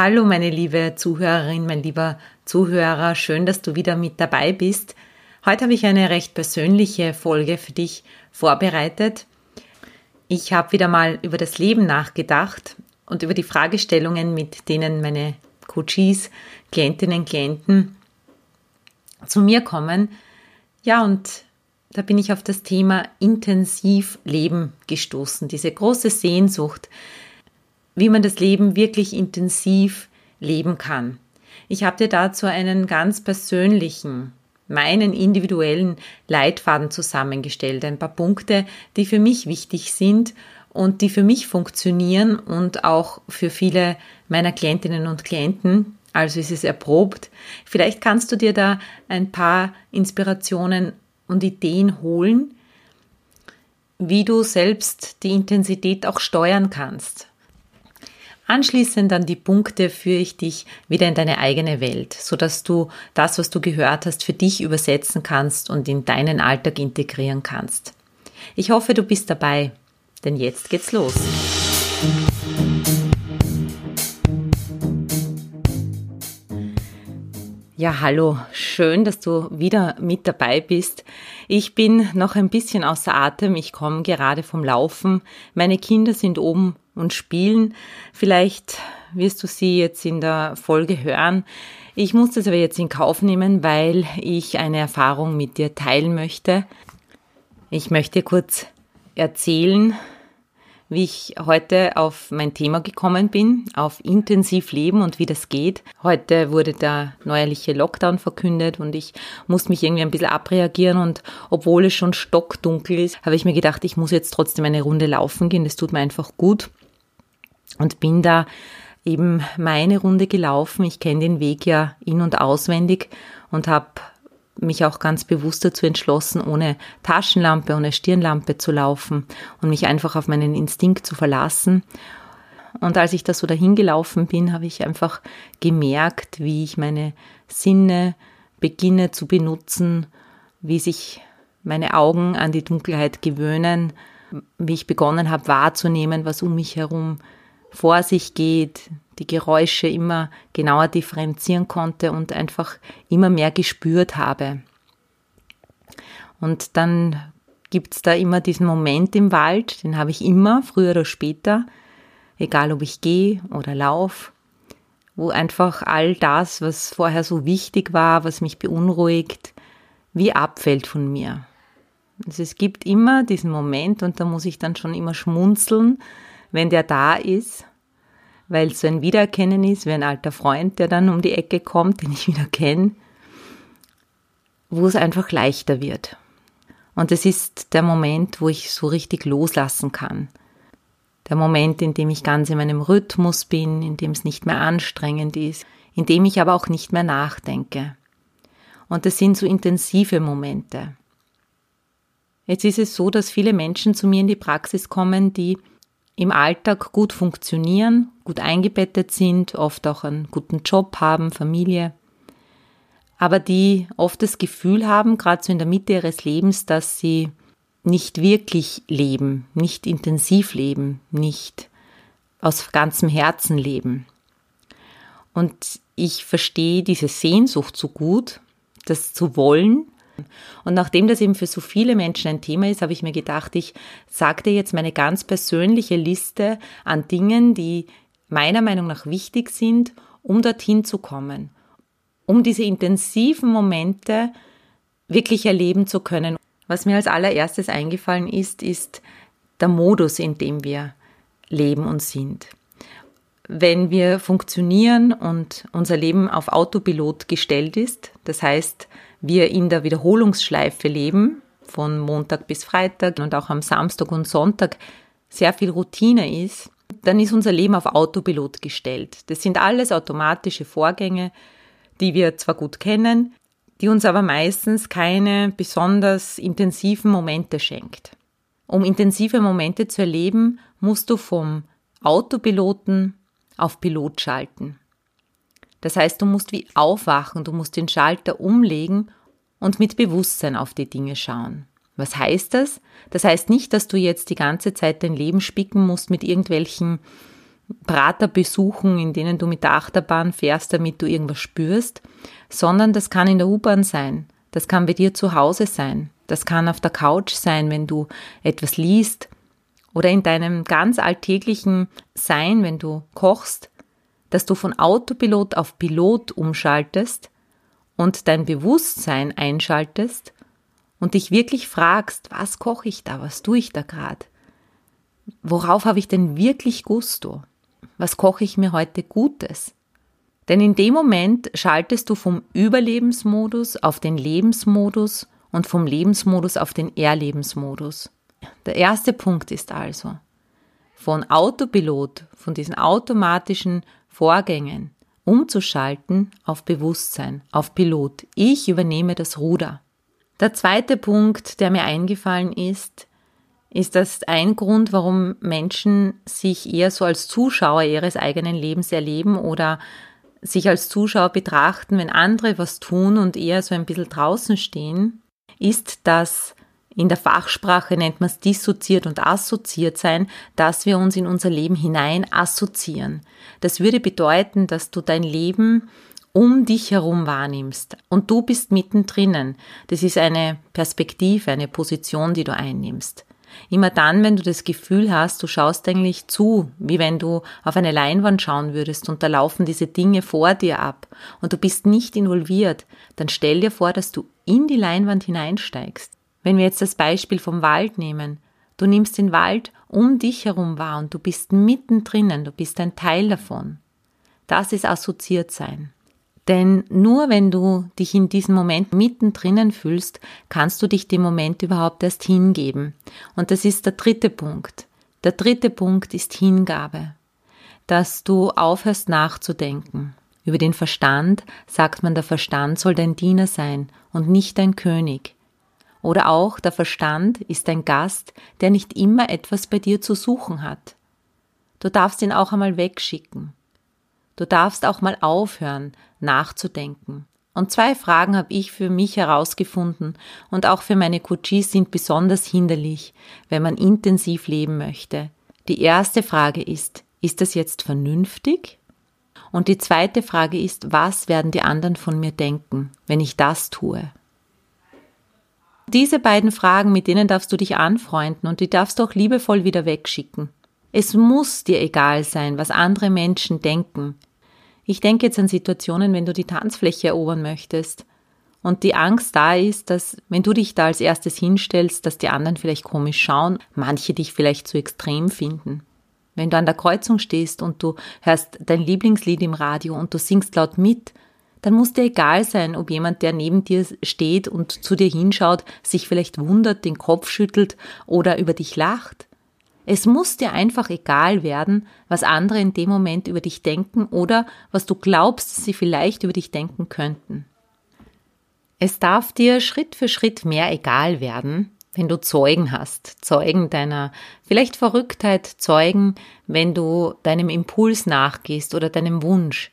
Hallo meine liebe Zuhörerin, mein lieber Zuhörer, schön, dass du wieder mit dabei bist. Heute habe ich eine recht persönliche Folge für dich vorbereitet. Ich habe wieder mal über das Leben nachgedacht und über die Fragestellungen, mit denen meine Coaches, Klientinnen, Klienten zu mir kommen. Ja, und da bin ich auf das Thema intensiv Leben gestoßen, diese große Sehnsucht, wie man das Leben wirklich intensiv leben kann. Ich habe dir dazu einen ganz persönlichen, meinen individuellen Leitfaden zusammengestellt, ein paar Punkte, die für mich wichtig sind und die für mich funktionieren und auch für viele meiner Klientinnen und Klienten. Also ist es erprobt. Vielleicht kannst du dir da ein paar Inspirationen und Ideen holen, wie du selbst die Intensität auch steuern kannst. Anschließend dann die Punkte führe ich dich wieder in deine eigene Welt, sodass du das, was du gehört hast, für dich übersetzen kannst und in deinen Alltag integrieren kannst. Ich hoffe, du bist dabei, denn jetzt geht's los. Ja, hallo, schön, dass du wieder mit dabei bist. Ich bin noch ein bisschen außer Atem, ich komme gerade vom Laufen. Meine Kinder sind oben und spielen. Vielleicht wirst du sie jetzt in der Folge hören. Ich muss das aber jetzt in Kauf nehmen, weil ich eine Erfahrung mit dir teilen möchte. Ich möchte kurz erzählen, wie ich heute auf mein Thema gekommen bin, auf intensiv Leben und wie das geht. Heute wurde der neuerliche Lockdown verkündet und ich muss mich irgendwie ein bisschen abreagieren und obwohl es schon stockdunkel ist, habe ich mir gedacht, ich muss jetzt trotzdem eine Runde laufen gehen. Das tut mir einfach gut und bin da eben meine Runde gelaufen. Ich kenne den Weg ja in und auswendig und habe mich auch ganz bewusst dazu entschlossen, ohne Taschenlampe, ohne Stirnlampe zu laufen und mich einfach auf meinen Instinkt zu verlassen. Und als ich da so dahin gelaufen bin, habe ich einfach gemerkt, wie ich meine Sinne beginne zu benutzen, wie sich meine Augen an die Dunkelheit gewöhnen, wie ich begonnen habe wahrzunehmen, was um mich herum vor sich geht, die Geräusche immer genauer differenzieren konnte und einfach immer mehr gespürt habe. Und dann gibt's da immer diesen Moment im Wald, den habe ich immer, früher oder später, egal ob ich gehe oder laufe, wo einfach all das, was vorher so wichtig war, was mich beunruhigt, wie abfällt von mir. Also es gibt immer diesen Moment und da muss ich dann schon immer schmunzeln, wenn der da ist, weil es so ein Wiedererkennen ist, wie ein alter Freund, der dann um die Ecke kommt, den ich wieder kenne, wo es einfach leichter wird. Und es ist der Moment, wo ich so richtig loslassen kann. Der Moment, in dem ich ganz in meinem Rhythmus bin, in dem es nicht mehr anstrengend ist, in dem ich aber auch nicht mehr nachdenke. Und das sind so intensive Momente. Jetzt ist es so, dass viele Menschen zu mir in die Praxis kommen, die im Alltag gut funktionieren, gut eingebettet sind, oft auch einen guten Job haben, Familie, aber die oft das Gefühl haben, gerade so in der Mitte ihres Lebens, dass sie nicht wirklich leben, nicht intensiv leben, nicht aus ganzem Herzen leben. Und ich verstehe diese Sehnsucht so gut, das zu wollen, und nachdem das eben für so viele Menschen ein Thema ist, habe ich mir gedacht, ich sage dir jetzt meine ganz persönliche Liste an Dingen, die meiner Meinung nach wichtig sind, um dorthin zu kommen, um diese intensiven Momente wirklich erleben zu können. Was mir als allererstes eingefallen ist, ist der Modus, in dem wir leben und sind. Wenn wir funktionieren und unser Leben auf Autopilot gestellt ist, das heißt, wir in der Wiederholungsschleife leben, von Montag bis Freitag und auch am Samstag und Sonntag sehr viel Routine ist, dann ist unser Leben auf Autopilot gestellt. Das sind alles automatische Vorgänge, die wir zwar gut kennen, die uns aber meistens keine besonders intensiven Momente schenkt. Um intensive Momente zu erleben, musst du vom Autopiloten auf Pilot schalten. Das heißt, du musst wie aufwachen, du musst den Schalter umlegen und mit Bewusstsein auf die Dinge schauen. Was heißt das? Das heißt nicht, dass du jetzt die ganze Zeit dein Leben spicken musst mit irgendwelchen Praterbesuchen, in denen du mit der Achterbahn fährst, damit du irgendwas spürst, sondern das kann in der U-Bahn sein, das kann bei dir zu Hause sein, das kann auf der Couch sein, wenn du etwas liest oder in deinem ganz alltäglichen Sein, wenn du kochst, dass du von Autopilot auf Pilot umschaltest und dein Bewusstsein einschaltest und dich wirklich fragst, was koche ich da, was tue ich da gerade? Worauf habe ich denn wirklich Gusto? Was koche ich mir heute Gutes? Denn in dem Moment schaltest du vom Überlebensmodus auf den Lebensmodus und vom Lebensmodus auf den Erlebensmodus. Der erste Punkt ist also, von Autopilot, von diesen automatischen Vorgängen umzuschalten auf Bewusstsein, auf Pilot. Ich übernehme das Ruder. Der zweite Punkt, der mir eingefallen ist, ist das ein Grund, warum Menschen sich eher so als Zuschauer ihres eigenen Lebens erleben oder sich als Zuschauer betrachten, wenn andere was tun und eher so ein bisschen draußen stehen, ist, dass in der Fachsprache nennt man es dissoziiert und assoziiert sein, dass wir uns in unser Leben hinein assoziieren. Das würde bedeuten, dass du dein Leben um dich herum wahrnimmst und du bist mittendrin. Das ist eine Perspektive, eine Position, die du einnimmst. Immer dann, wenn du das Gefühl hast, du schaust eigentlich zu, wie wenn du auf eine Leinwand schauen würdest und da laufen diese Dinge vor dir ab und du bist nicht involviert, dann stell dir vor, dass du in die Leinwand hineinsteigst. Wenn wir jetzt das Beispiel vom Wald nehmen, du nimmst den Wald um dich herum wahr und du bist mittendrin, du bist ein Teil davon. Das ist assoziiert sein. Denn nur wenn du dich in diesem Moment mittendrin fühlst, kannst du dich dem Moment überhaupt erst hingeben. Und das ist der dritte Punkt. Der dritte Punkt ist Hingabe. Dass du aufhörst nachzudenken. Über den Verstand sagt man, der Verstand soll dein Diener sein und nicht dein König. Oder auch der Verstand ist ein Gast, der nicht immer etwas bei dir zu suchen hat. Du darfst ihn auch einmal wegschicken. Du darfst auch mal aufhören, nachzudenken. Und zwei Fragen habe ich für mich herausgefunden und auch für meine Coaches sind besonders hinderlich, wenn man intensiv leben möchte. Die erste Frage ist, ist das jetzt vernünftig? Und die zweite Frage ist, was werden die anderen von mir denken, wenn ich das tue? Diese beiden Fragen, mit denen darfst du dich anfreunden und die darfst du auch liebevoll wieder wegschicken. Es muss dir egal sein, was andere Menschen denken. Ich denke jetzt an Situationen, wenn du die Tanzfläche erobern möchtest und die Angst da ist, dass wenn du dich da als erstes hinstellst, dass die anderen vielleicht komisch schauen, manche dich vielleicht zu extrem finden. Wenn du an der Kreuzung stehst und du hörst dein Lieblingslied im Radio und du singst laut mit, dann muss dir egal sein, ob jemand, der neben dir steht und zu dir hinschaut, sich vielleicht wundert, den Kopf schüttelt oder über dich lacht. Es muss dir einfach egal werden, was andere in dem Moment über dich denken oder was du glaubst, sie vielleicht über dich denken könnten. Es darf dir Schritt für Schritt mehr egal werden, wenn du Zeugen hast, Zeugen deiner vielleicht Verrücktheit, Zeugen, wenn du deinem Impuls nachgehst oder deinem Wunsch.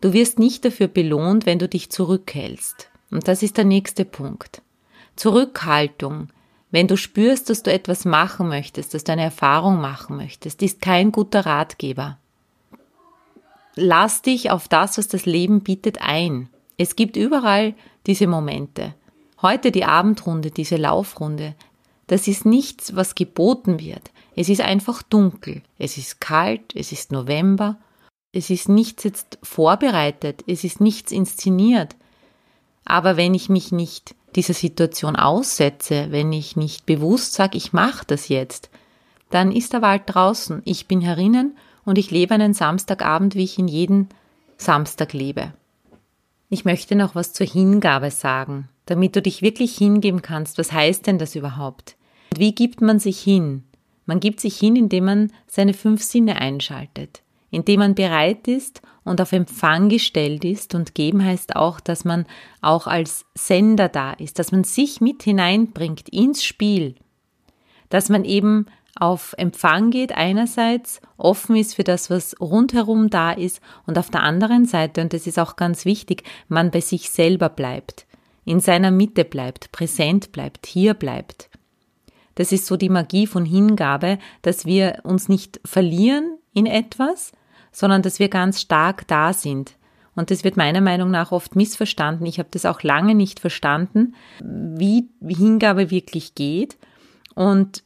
Du wirst nicht dafür belohnt, wenn du dich zurückhältst. Und das ist der nächste Punkt. Zurückhaltung wenn du spürst, dass du etwas machen möchtest, dass du eine Erfahrung machen möchtest, ist kein guter Ratgeber. Lass dich auf das, was das Leben bietet, ein. Es gibt überall diese Momente. Heute die Abendrunde, diese Laufrunde. Das ist nichts, was geboten wird. Es ist einfach dunkel. Es ist kalt. Es ist November. Es ist nichts jetzt vorbereitet. Es ist nichts inszeniert. Aber wenn ich mich nicht dieser Situation aussetze, wenn ich nicht bewusst sage, ich mache das jetzt, dann ist der Wald draußen, ich bin herinnen und ich lebe einen Samstagabend, wie ich ihn jeden Samstag lebe. Ich möchte noch was zur Hingabe sagen, damit du dich wirklich hingeben kannst. Was heißt denn das überhaupt? Wie gibt man sich hin? Man gibt sich hin, indem man seine fünf Sinne einschaltet, indem man bereit ist und auf Empfang gestellt ist und geben heißt auch, dass man auch als Sender da ist, dass man sich mit hineinbringt ins Spiel, dass man eben auf Empfang geht einerseits, offen ist für das, was rundherum da ist und auf der anderen Seite, und das ist auch ganz wichtig, man bei sich selber bleibt, in seiner Mitte bleibt, präsent bleibt, hier bleibt. Das ist so die Magie von Hingabe, dass wir uns nicht verlieren in etwas, sondern dass wir ganz stark da sind. Und das wird meiner Meinung nach oft missverstanden. Ich habe das auch lange nicht verstanden, wie Hingabe wirklich geht. Und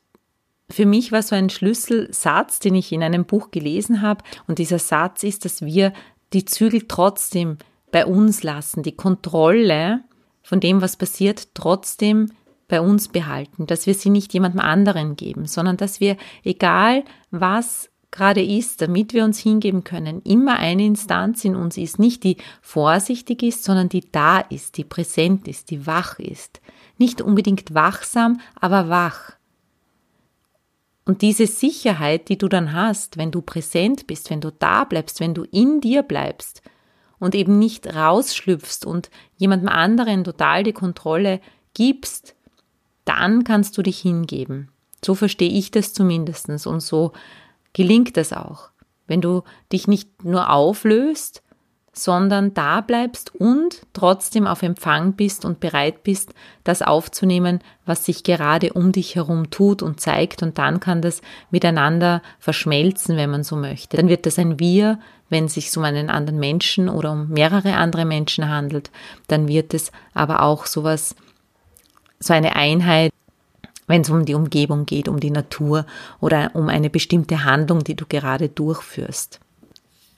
für mich war so ein Schlüsselsatz, den ich in einem Buch gelesen habe. Und dieser Satz ist, dass wir die Zügel trotzdem bei uns lassen, die Kontrolle von dem, was passiert, trotzdem bei uns behalten, dass wir sie nicht jemandem anderen geben, sondern dass wir, egal was gerade ist, damit wir uns hingeben können, immer eine Instanz in uns ist, nicht die vorsichtig ist, sondern die da ist, die präsent ist, die wach ist. Nicht unbedingt wachsam, aber wach. Und diese Sicherheit, die du dann hast, wenn du präsent bist, wenn du da bleibst, wenn du in dir bleibst und eben nicht rausschlüpfst und jemandem anderen total die Kontrolle gibst, dann kannst du dich hingeben. So verstehe ich das zumindest und so gelingt das auch. Wenn du dich nicht nur auflöst, sondern da bleibst und trotzdem auf Empfang bist und bereit bist, das aufzunehmen, was sich gerade um dich herum tut und zeigt und dann kann das miteinander verschmelzen, wenn man so möchte. Dann wird das ein Wir, wenn es sich um einen anderen Menschen oder um mehrere andere Menschen handelt, dann wird es aber auch sowas, so eine Einheit, wenn es um die Umgebung geht, um die Natur oder um eine bestimmte Handlung, die du gerade durchführst.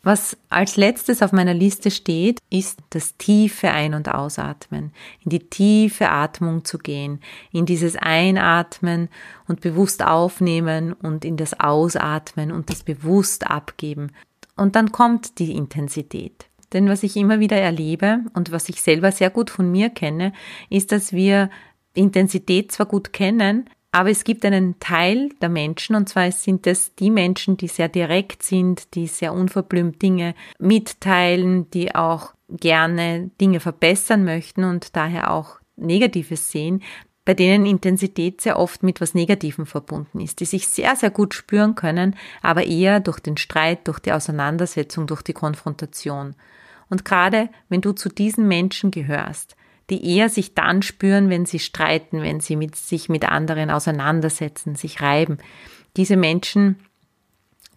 Was als letztes auf meiner Liste steht, ist das tiefe Ein- und Ausatmen, in die tiefe Atmung zu gehen, in dieses Einatmen und bewusst aufnehmen und in das Ausatmen und das bewusst abgeben. Und dann kommt die Intensität. Denn was ich immer wieder erlebe und was ich selber sehr gut von mir kenne, ist, dass wir Intensität zwar gut kennen, aber es gibt einen Teil der Menschen, und zwar sind es die Menschen, die sehr direkt sind, die sehr unverblümt Dinge mitteilen, die auch gerne Dinge verbessern möchten und daher auch Negatives sehen, bei denen Intensität sehr oft mit was Negativem verbunden ist, die sich sehr, sehr gut spüren können, aber eher durch den Streit, durch die Auseinandersetzung, durch die Konfrontation. Und gerade wenn du zu diesen Menschen gehörst, die eher sich dann spüren, wenn sie streiten, wenn sie mit, sich mit anderen auseinandersetzen, sich reiben. Diese Menschen,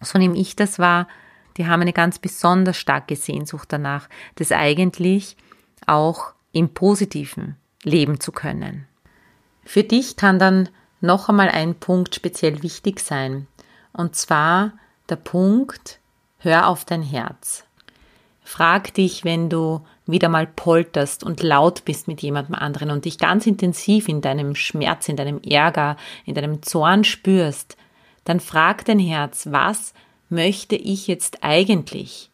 so nehme ich das wahr, die haben eine ganz besonders starke Sehnsucht danach, das eigentlich auch im Positiven leben zu können. Für dich kann dann noch einmal ein Punkt speziell wichtig sein, und zwar der Punkt, hör auf dein Herz. Frag dich, wenn du wieder mal polterst und laut bist mit jemandem anderen und dich ganz intensiv in deinem Schmerz, in deinem Ärger, in deinem Zorn spürst, dann frag dein Herz, was möchte ich jetzt eigentlich?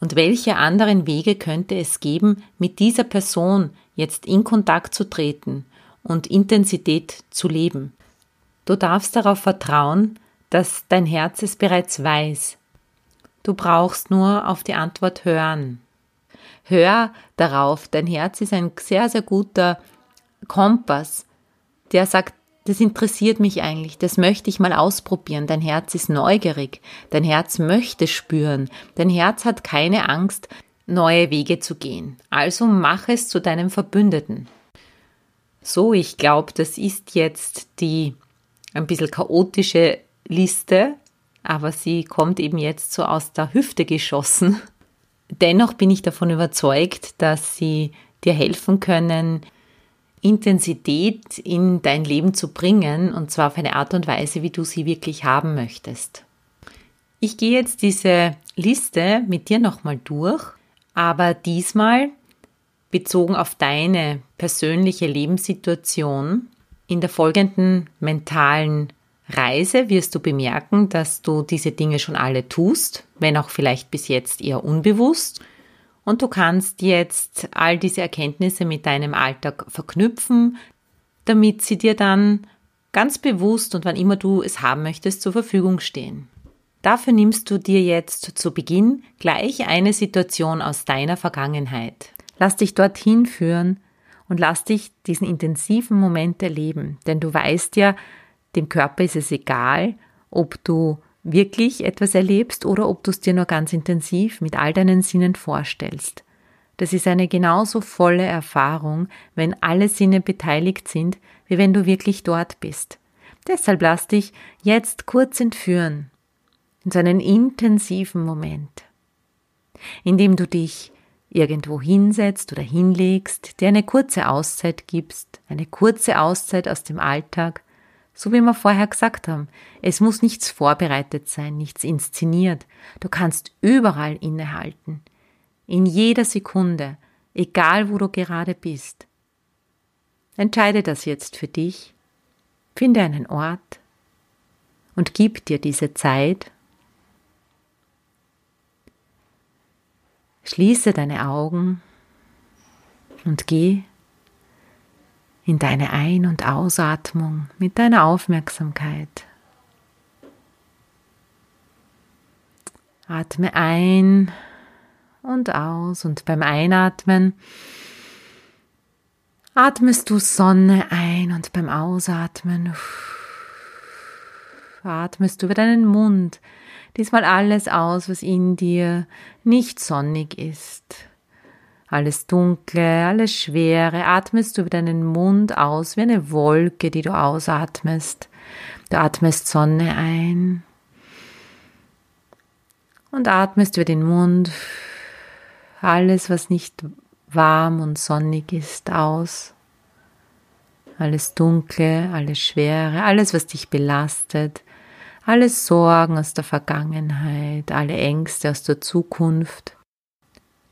Und welche anderen Wege könnte es geben, mit dieser Person jetzt in Kontakt zu treten und Intensität zu leben? Du darfst darauf vertrauen, dass dein Herz es bereits weiß, Du brauchst nur auf die Antwort hören. Hör darauf, dein Herz ist ein sehr, sehr guter Kompass, der sagt, das interessiert mich eigentlich, das möchte ich mal ausprobieren. Dein Herz ist neugierig, dein Herz möchte spüren, dein Herz hat keine Angst, neue Wege zu gehen. Also mach es zu deinem Verbündeten. So, ich glaube, das ist jetzt die ein bisschen chaotische Liste aber sie kommt eben jetzt so aus der Hüfte geschossen. Dennoch bin ich davon überzeugt, dass sie dir helfen können, Intensität in dein Leben zu bringen, und zwar auf eine Art und Weise, wie du sie wirklich haben möchtest. Ich gehe jetzt diese Liste mit dir nochmal durch, aber diesmal bezogen auf deine persönliche Lebenssituation in der folgenden mentalen Reise wirst du bemerken, dass du diese Dinge schon alle tust, wenn auch vielleicht bis jetzt eher unbewusst. Und du kannst jetzt all diese Erkenntnisse mit deinem Alltag verknüpfen, damit sie dir dann ganz bewusst und wann immer du es haben möchtest zur Verfügung stehen. Dafür nimmst du dir jetzt zu Beginn gleich eine Situation aus deiner Vergangenheit. Lass dich dorthin führen und lass dich diesen intensiven Moment erleben, denn du weißt ja, dem Körper ist es egal, ob du wirklich etwas erlebst oder ob du es dir nur ganz intensiv mit all deinen Sinnen vorstellst. Das ist eine genauso volle Erfahrung, wenn alle Sinne beteiligt sind, wie wenn du wirklich dort bist. Deshalb lass dich jetzt kurz entführen in so einen intensiven Moment, indem du dich irgendwo hinsetzt oder hinlegst, dir eine kurze Auszeit gibst, eine kurze Auszeit aus dem Alltag, so wie wir vorher gesagt haben. Es muss nichts vorbereitet sein, nichts inszeniert. Du kannst überall innehalten, in jeder Sekunde, egal wo du gerade bist. Entscheide das jetzt für dich, finde einen Ort und gib dir diese Zeit. Schließe deine Augen und geh in deine Ein- und Ausatmung mit deiner Aufmerksamkeit. Atme ein und aus und beim Einatmen atmest du Sonne ein und beim Ausatmen atmest du über deinen Mund diesmal alles aus, was in dir nicht sonnig ist. Alles Dunkle, alles Schwere atmest du über deinen Mund aus wie eine Wolke, die du ausatmest. Du atmest Sonne ein und atmest über den Mund alles, was nicht warm und sonnig ist, aus. Alles Dunkle, alles Schwere, alles, was dich belastet, alle Sorgen aus der Vergangenheit, alle Ängste aus der Zukunft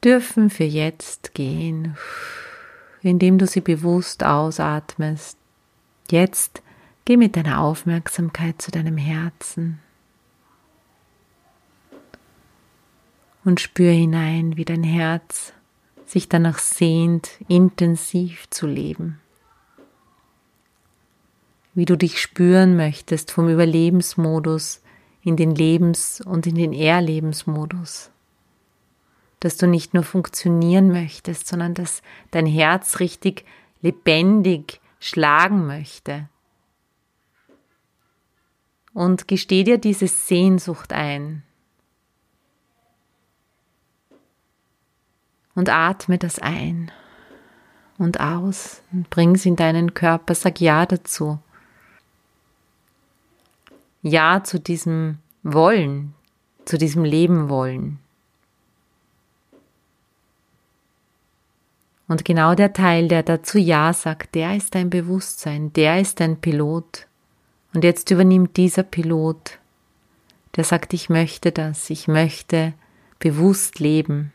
dürfen für jetzt gehen, indem du sie bewusst ausatmest. Jetzt geh mit deiner Aufmerksamkeit zu deinem Herzen und spür hinein, wie dein Herz sich danach sehnt, intensiv zu leben. Wie du dich spüren möchtest vom Überlebensmodus in den Lebens- und in den Erlebensmodus. Dass du nicht nur funktionieren möchtest, sondern dass dein Herz richtig lebendig schlagen möchte. Und gesteh dir diese Sehnsucht ein, und atme das ein und aus und bring es in deinen Körper. Sag Ja dazu. Ja zu diesem Wollen, zu diesem Leben wollen. Und genau der Teil, der dazu Ja sagt, der ist dein Bewusstsein, der ist dein Pilot. Und jetzt übernimmt dieser Pilot, der sagt, ich möchte das, ich möchte bewusst leben.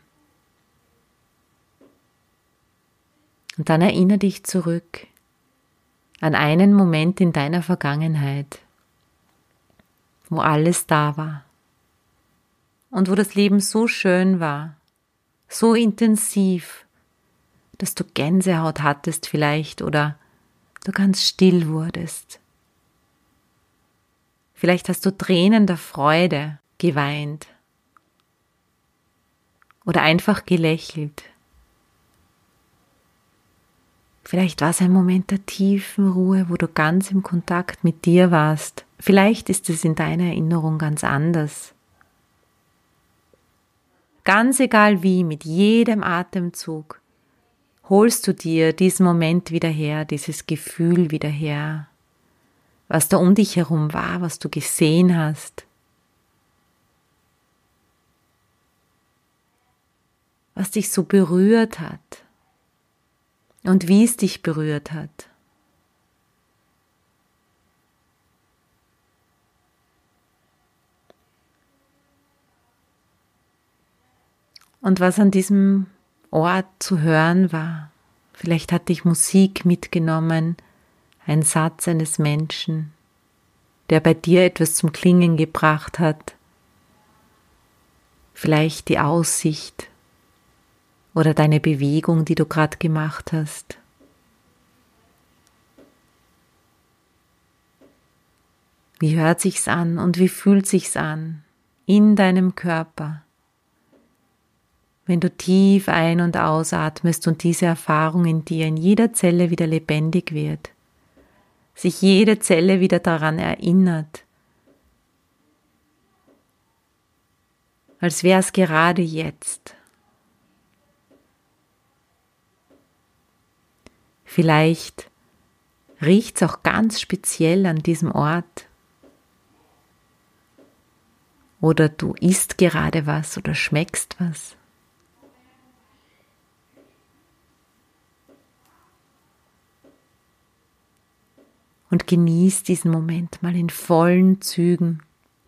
Und dann erinnere dich zurück an einen Moment in deiner Vergangenheit, wo alles da war und wo das Leben so schön war, so intensiv, dass du Gänsehaut hattest vielleicht oder du ganz still wurdest. Vielleicht hast du Tränen der Freude geweint oder einfach gelächelt. Vielleicht war es ein Moment der tiefen Ruhe, wo du ganz im Kontakt mit dir warst. Vielleicht ist es in deiner Erinnerung ganz anders. Ganz egal wie, mit jedem Atemzug holst du dir diesen Moment wieder her, dieses Gefühl wieder her, was da um dich herum war, was du gesehen hast. Was dich so berührt hat und wie es dich berührt hat. Und was an diesem Ort zu hören war. Vielleicht hat dich Musik mitgenommen, ein Satz eines Menschen, der bei dir etwas zum Klingen gebracht hat. Vielleicht die Aussicht oder deine Bewegung, die du gerade gemacht hast. Wie hört sich's an und wie fühlt sich's an in deinem Körper? Wenn du tief ein- und ausatmest und diese Erfahrung in dir in jeder Zelle wieder lebendig wird, sich jede Zelle wieder daran erinnert, als wäre es gerade jetzt. Vielleicht riecht es auch ganz speziell an diesem Ort. Oder du isst gerade was oder schmeckst was. Und genieß diesen Moment mal in vollen Zügen.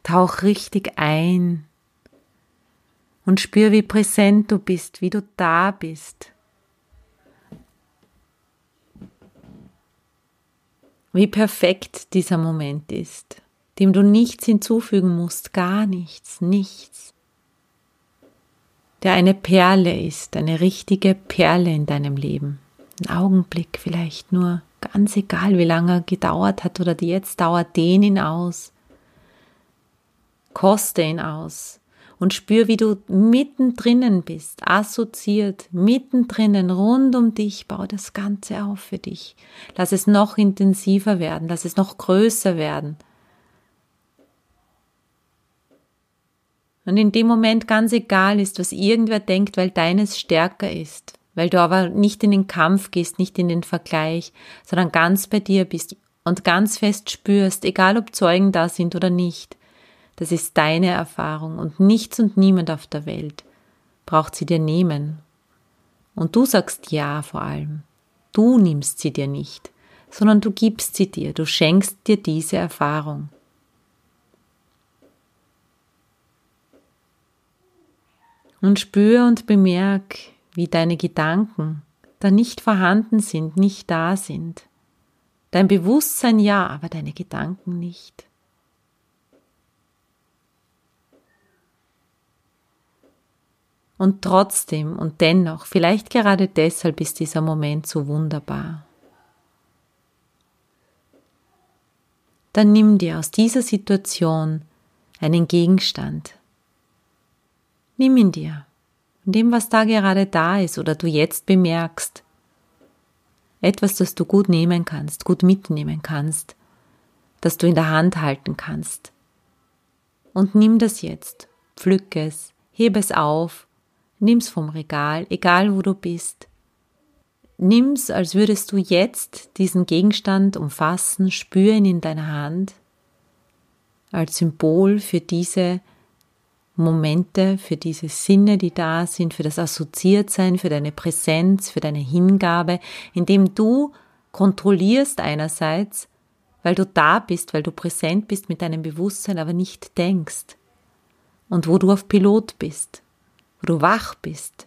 Tauch richtig ein und spür, wie präsent du bist, wie du da bist. Wie perfekt dieser Moment ist, dem du nichts hinzufügen musst, gar nichts, nichts. Der eine Perle ist, eine richtige Perle in deinem Leben. Ein Augenblick vielleicht nur, ganz egal wie lange er gedauert hat oder jetzt dauert, dehn ihn aus. Koste ihn aus und spür, wie du mittendrin bist, assoziiert, mittendrin, rund um dich, bau das Ganze auf für dich. Lass es noch intensiver werden, lass es noch größer werden. Und in dem Moment ganz egal ist, was irgendwer denkt, weil deines stärker ist, weil du aber nicht in den Kampf gehst, nicht in den Vergleich, sondern ganz bei dir bist und ganz fest spürst, egal ob Zeugen da sind oder nicht, das ist deine Erfahrung und nichts und niemand auf der Welt braucht sie dir nehmen. Und du sagst ja vor allem. Du nimmst sie dir nicht, sondern du gibst sie dir, du schenkst dir diese Erfahrung. Und spür und bemerk, wie deine Gedanken da nicht vorhanden sind, nicht da sind. Dein Bewusstsein ja, aber deine Gedanken nicht. Und trotzdem und dennoch, vielleicht gerade deshalb ist dieser Moment so wunderbar. Dann nimm dir aus dieser Situation einen Gegenstand. Nimm ihn dir, in dem, was da gerade da ist oder du jetzt bemerkst. Etwas, das du gut nehmen kannst, gut mitnehmen kannst, das du in der Hand halten kannst. Und nimm das jetzt, pflück es, hebe es auf Nimm's vom Regal, egal wo du bist. Nimm's, als würdest du jetzt diesen Gegenstand umfassen, spür ihn in deiner Hand, als Symbol für diese Momente, für diese Sinne, die da sind, für das Assoziiertsein, für deine Präsenz, für deine Hingabe, indem du kontrollierst einerseits, weil du da bist, weil du präsent bist mit deinem Bewusstsein, aber nicht denkst. Und wo du auf Pilot bist wo du wach bist.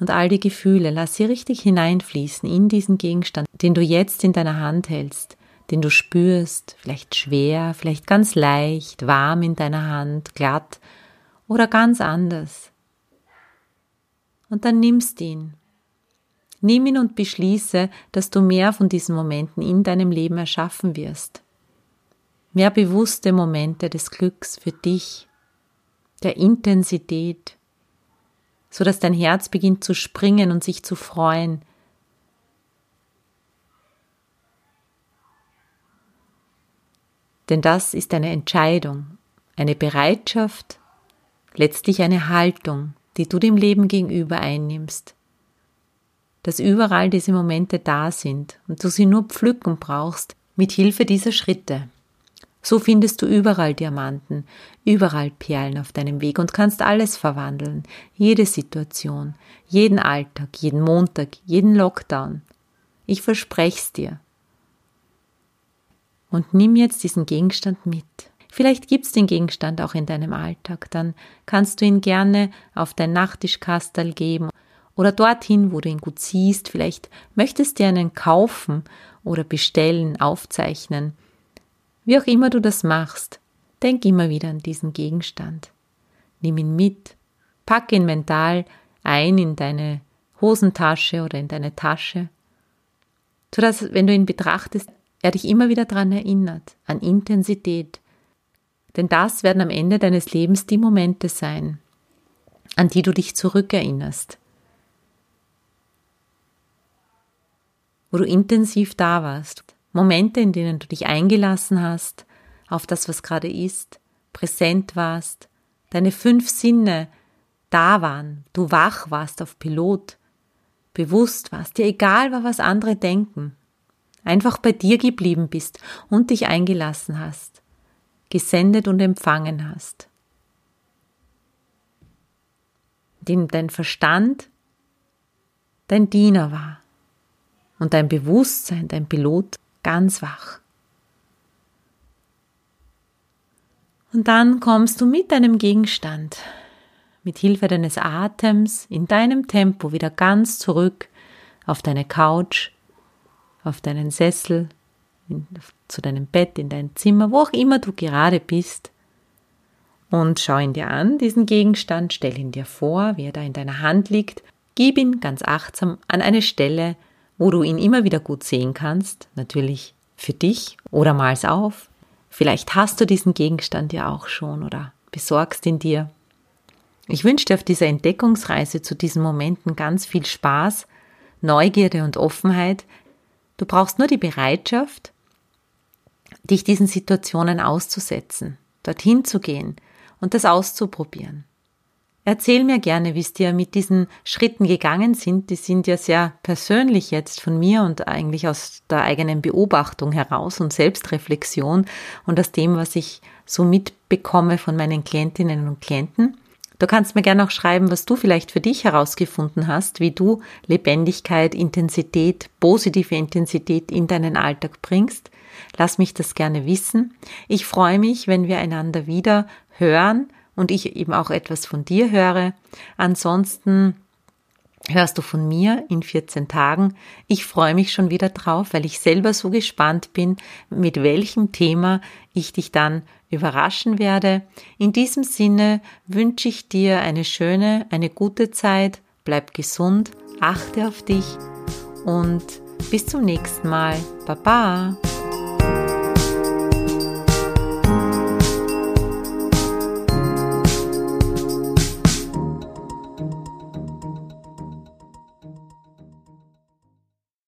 Und all die Gefühle, lass sie richtig hineinfließen in diesen Gegenstand, den du jetzt in deiner Hand hältst, den du spürst, vielleicht schwer, vielleicht ganz leicht, warm in deiner Hand, glatt oder ganz anders. Und dann nimmst ihn. Nimm ihn und beschließe, dass du mehr von diesen Momenten in deinem Leben erschaffen wirst mehr bewusste Momente des Glücks für dich, der Intensität, so dass dein Herz beginnt zu springen und sich zu freuen. Denn das ist eine Entscheidung, eine Bereitschaft, letztlich eine Haltung, die du dem Leben gegenüber einnimmst, dass überall diese Momente da sind und du sie nur pflücken brauchst mit Hilfe dieser Schritte. So findest du überall Diamanten, überall Perlen auf deinem Weg und kannst alles verwandeln, jede Situation, jeden Alltag, jeden Montag, jeden Lockdown. Ich versprech's dir. Und nimm jetzt diesen Gegenstand mit. Vielleicht gibt's den Gegenstand auch in deinem Alltag, dann kannst du ihn gerne auf dein Nachttischkastel geben oder dorthin, wo du ihn gut siehst. Vielleicht möchtest du einen kaufen oder bestellen, aufzeichnen wie auch immer du das machst, denk immer wieder an diesen Gegenstand. Nimm ihn mit, pack ihn mental ein in deine Hosentasche oder in deine Tasche sodass, wenn du ihn betrachtest, er dich immer wieder daran erinnert, an Intensität. Denn das werden am Ende deines Lebens die Momente sein, an die du dich zurückerinnerst. Wo du intensiv da warst. Momente, in denen du dich eingelassen hast auf das, was gerade ist, präsent warst, deine fünf Sinne da waren, du wach warst auf Pilot, bewusst warst, dir egal war, was andere denken, einfach bei dir geblieben bist und dich eingelassen hast, gesendet und empfangen hast. Dem dein Verstand dein Diener war und dein Bewusstsein, dein Pilot ganz wach. Und dann kommst du mit deinem Gegenstand, mit Hilfe deines Atems, in deinem Tempo wieder ganz zurück auf deine Couch, auf deinen Sessel, in, zu deinem Bett, in dein Zimmer, wo auch immer du gerade bist. Und schau ihn dir an, diesen Gegenstand, stell ihn dir vor, wie er da in deiner Hand liegt, gib ihn ganz achtsam an eine Stelle, wo du ihn immer wieder gut sehen kannst, natürlich für dich oder mal's auf. Vielleicht hast du diesen Gegenstand ja auch schon oder besorgst ihn dir. Ich wünsche dir auf dieser Entdeckungsreise zu diesen Momenten ganz viel Spaß, Neugierde und Offenheit. Du brauchst nur die Bereitschaft, dich diesen Situationen auszusetzen, dorthin zu gehen und das auszuprobieren. Erzähl mir gerne, wie es dir mit diesen Schritten gegangen sind. Die sind ja sehr persönlich jetzt von mir und eigentlich aus der eigenen Beobachtung heraus und Selbstreflexion und aus dem, was ich so mitbekomme von meinen Klientinnen und Klienten. Du kannst mir gerne auch schreiben, was du vielleicht für dich herausgefunden hast, wie du Lebendigkeit, Intensität, positive Intensität in deinen Alltag bringst. Lass mich das gerne wissen. Ich freue mich, wenn wir einander wieder hören und ich eben auch etwas von dir höre. Ansonsten hörst du von mir in 14 Tagen. Ich freue mich schon wieder drauf, weil ich selber so gespannt bin, mit welchem Thema ich dich dann überraschen werde. In diesem Sinne wünsche ich dir eine schöne, eine gute Zeit. Bleib gesund, achte auf dich und bis zum nächsten Mal. Baba!